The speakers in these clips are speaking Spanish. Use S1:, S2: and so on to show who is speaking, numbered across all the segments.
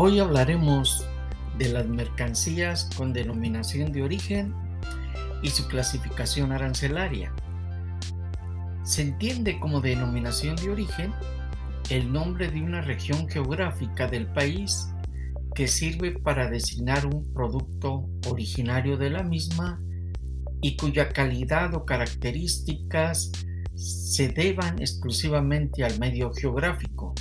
S1: Hoy hablaremos de las mercancías con denominación de origen y su clasificación arancelaria. Se entiende como denominación de origen el nombre de una región geográfica del país que sirve para designar un producto originario de la misma y cuya calidad o características se deban exclusivamente al medio geográfico.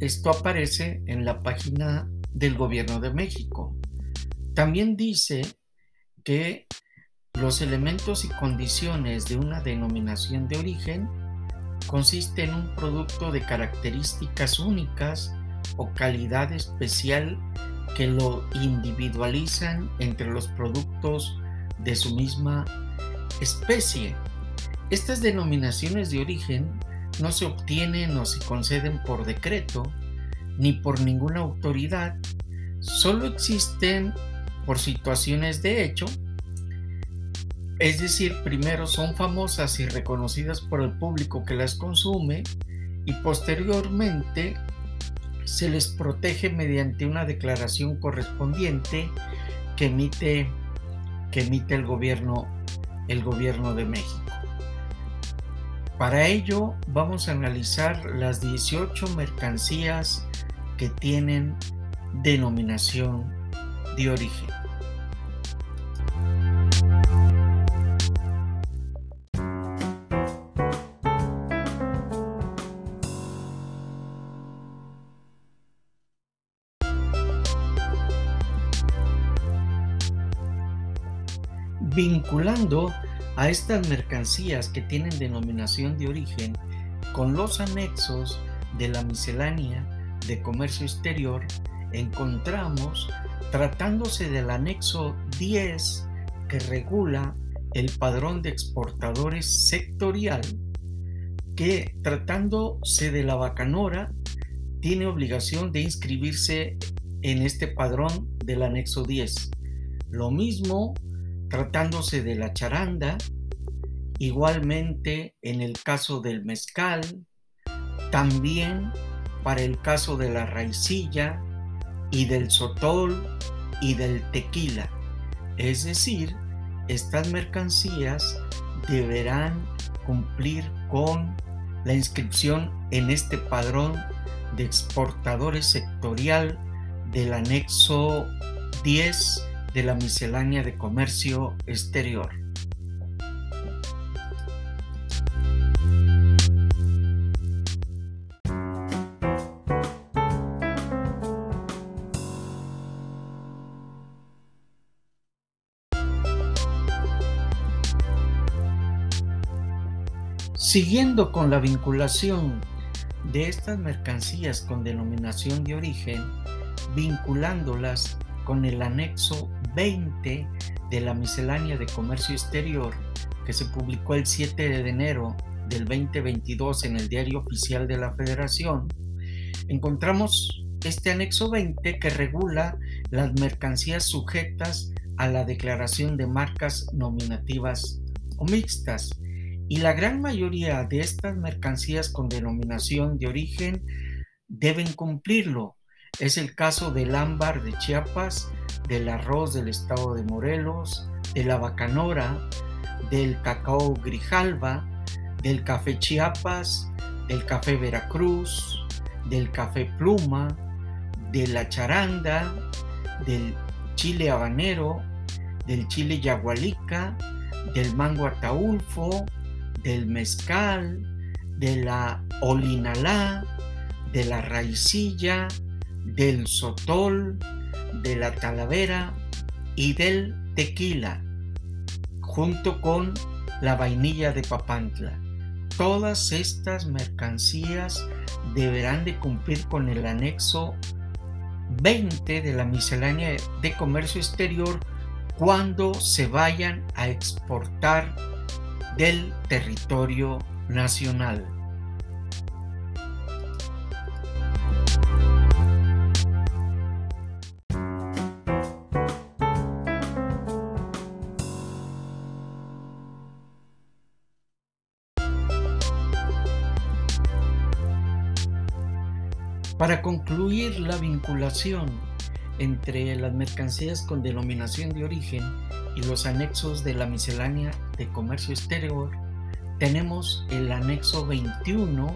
S1: Esto aparece en la página del Gobierno de México. También dice que los elementos y condiciones de una denominación de origen consisten en un producto de características únicas o calidad especial que lo individualizan entre los productos de su misma especie. Estas denominaciones de origen no se obtienen o se conceden por decreto ni por ninguna autoridad, solo existen por situaciones de hecho, es decir, primero son famosas y reconocidas por el público que las consume y posteriormente se les protege mediante una declaración correspondiente que emite, que emite el, gobierno, el gobierno de México. Para ello vamos a analizar las 18 mercancías que tienen denominación de origen. Vinculando a estas mercancías que tienen denominación de origen con los anexos de la miscelánea de comercio exterior, encontramos, tratándose del anexo 10 que regula el padrón de exportadores sectorial, que tratándose de la bacanora, tiene obligación de inscribirse en este padrón del anexo 10. Lo mismo tratándose de la charanda, igualmente en el caso del mezcal, también para el caso de la raicilla y del sotol y del tequila. Es decir, estas mercancías deberán cumplir con la inscripción en este padrón de exportadores sectorial del anexo 10 de la miscelánea de comercio exterior. Siguiendo con la vinculación de estas mercancías con denominación de origen, vinculándolas con el anexo 20 de la miscelánea de comercio exterior que se publicó el 7 de enero del 2022 en el Diario Oficial de la Federación, encontramos este anexo 20 que regula las mercancías sujetas a la declaración de marcas nominativas o mixtas. Y la gran mayoría de estas mercancías con denominación de origen deben cumplirlo, es el caso del ámbar de Chiapas, del arroz del estado de Morelos, de la bacanora, del cacao grijalva, del café Chiapas, del café Veracruz, del café pluma, de la charanda, del chile habanero, del chile yagualica, del mango ataulfo, del mezcal, de la olinalá, de la raicilla, del sotol, de la talavera y del tequila, junto con la vainilla de Papantla. Todas estas mercancías deberán de cumplir con el anexo 20 de la miscelánea de comercio exterior cuando se vayan a exportar del territorio nacional. Para concluir la vinculación entre las mercancías con denominación de origen y los anexos de la miscelánea de comercio exterior, tenemos el anexo 21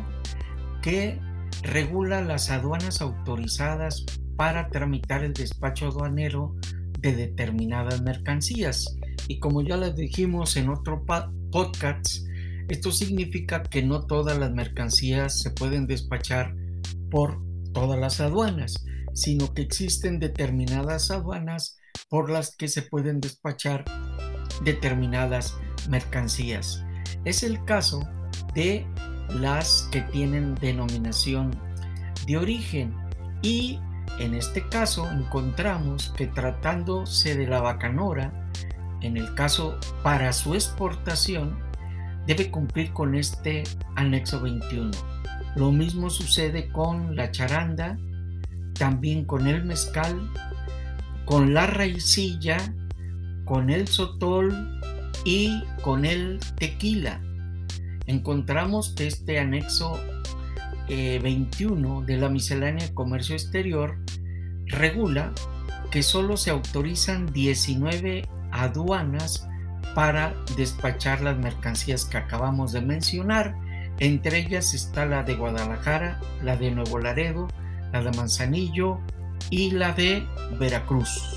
S1: que regula las aduanas autorizadas para tramitar el despacho aduanero de determinadas mercancías. Y como ya les dijimos en otro podcast, esto significa que no todas las mercancías se pueden despachar por todas las aduanas, sino que existen determinadas aduanas por las que se pueden despachar determinadas mercancías. Es el caso de las que tienen denominación de origen y en este caso encontramos que tratándose de la bacanora, en el caso para su exportación, debe cumplir con este anexo 21. Lo mismo sucede con la charanda, también con el mezcal, con la raicilla, con el sotol y con el tequila. Encontramos que este anexo 21 eh, de la miscelánea de comercio exterior regula que solo se autorizan 19 aduanas para despachar las mercancías que acabamos de mencionar entre ellas está la de Guadalajara, la de Nuevo Laredo, la de Manzanillo y la de Veracruz.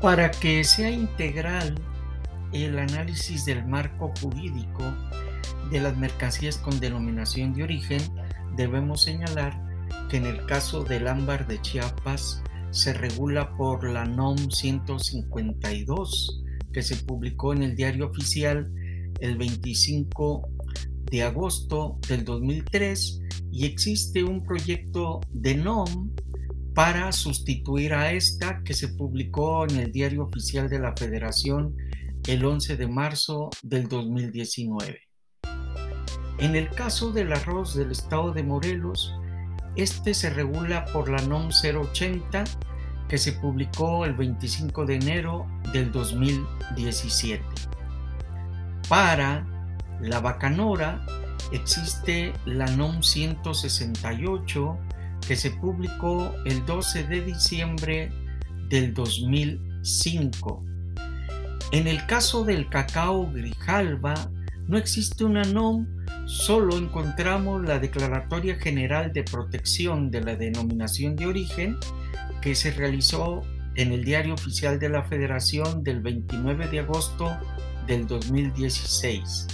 S1: Para que sea integral el análisis del marco jurídico de las mercancías con denominación de origen, debemos señalar que en el caso del ámbar de Chiapas se regula por la NOM 152 que se publicó en el diario oficial el 25 de agosto del 2003 y existe un proyecto de NOM para sustituir a esta que se publicó en el diario oficial de la Federación el 11 de marzo del 2019. En el caso del arroz del estado de Morelos, este se regula por la NOM 080 que se publicó el 25 de enero del 2017. Para la bacanora existe la NOM 168 que se publicó el 12 de diciembre del 2005 en el caso del cacao grijalba, no existe una NOM, solo encontramos la Declaratoria General de Protección de la Denominación de Origen que se realizó en el Diario Oficial de la Federación del 29 de agosto del 2016.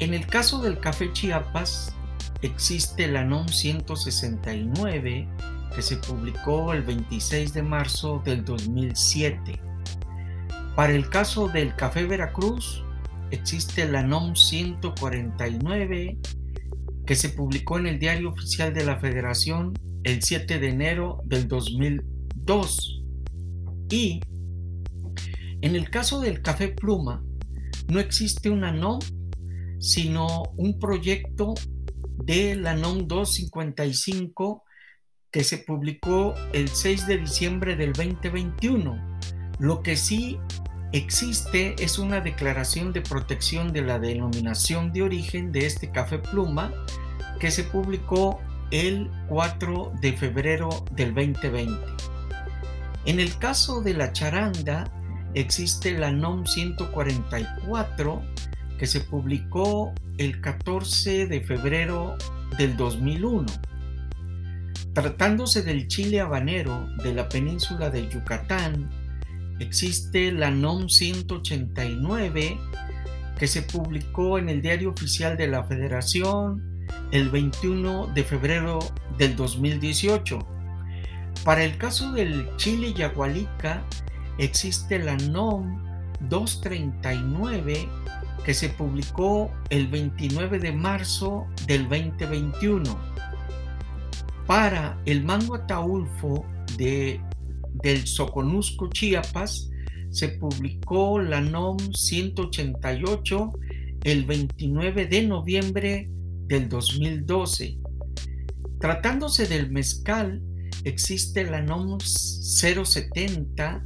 S1: En el caso del café Chiapas, existe la NOM 169 que se publicó el 26 de marzo del 2007. Para el caso del café Veracruz, existe la NOM 149 que se publicó en el Diario Oficial de la Federación el 7 de enero del 2002. Y en el caso del café Pluma, no existe una NOM, sino un proyecto de la NOM 255 que se publicó el 6 de diciembre del 2021. Lo que sí existe es una declaración de protección de la denominación de origen de este café pluma que se publicó el 4 de febrero del 2020. En el caso de la charanda existe la NOM 144 que se publicó el 14 de febrero del 2001. Tratándose del chile habanero de la península de Yucatán, existe la NOM 189 que se publicó en el Diario Oficial de la Federación el 21 de febrero del 2018. Para el caso del Chile Yagualica existe la NOM 239 que se publicó el 29 de marzo del 2021. Para el mango ataulfo de del Soconusco, Chiapas, se publicó la NOM 188 el 29 de noviembre del 2012. Tratándose del mezcal, existe la NOM 070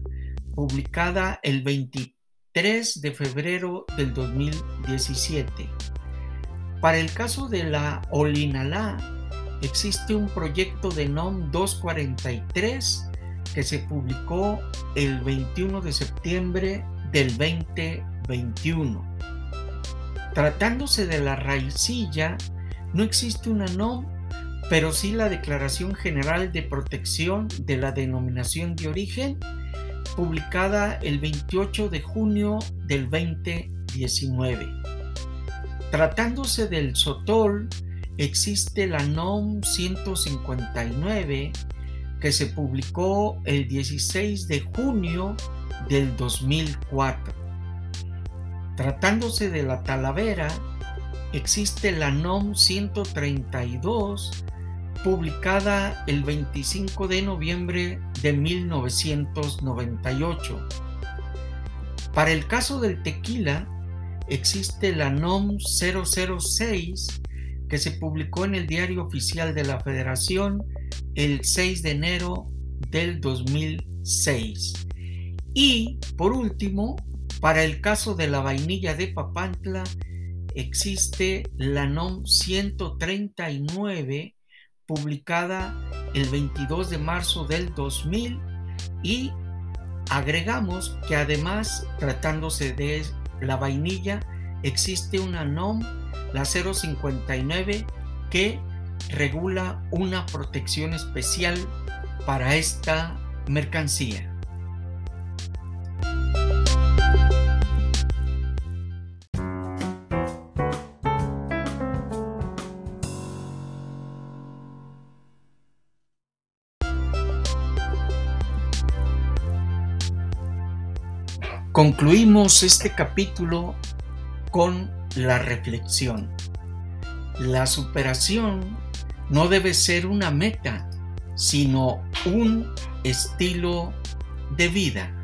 S1: publicada el 23 de febrero del 2017. Para el caso de la Olinalá, existe un proyecto de NOM 243 que se publicó el 21 de septiembre del 2021. Tratándose de la raicilla, no existe una NOM, pero sí la Declaración General de Protección de la Denominación de Origen, publicada el 28 de junio del 2019. Tratándose del sotol, existe la NOM 159 que se publicó el 16 de junio del 2004. Tratándose de la Talavera, existe la NOM 132 publicada el 25 de noviembre de 1998. Para el caso del tequila, existe la NOM 006 que se publicó en el Diario Oficial de la Federación el 6 de enero del 2006. Y por último, para el caso de la vainilla de Papantla, existe la NOM 139 publicada el 22 de marzo del 2000 y agregamos que además tratándose de la vainilla existe una NOM, la 059, que regula una protección especial para esta mercancía. Concluimos este capítulo con la reflexión. La superación no debe ser una meta, sino un estilo de vida.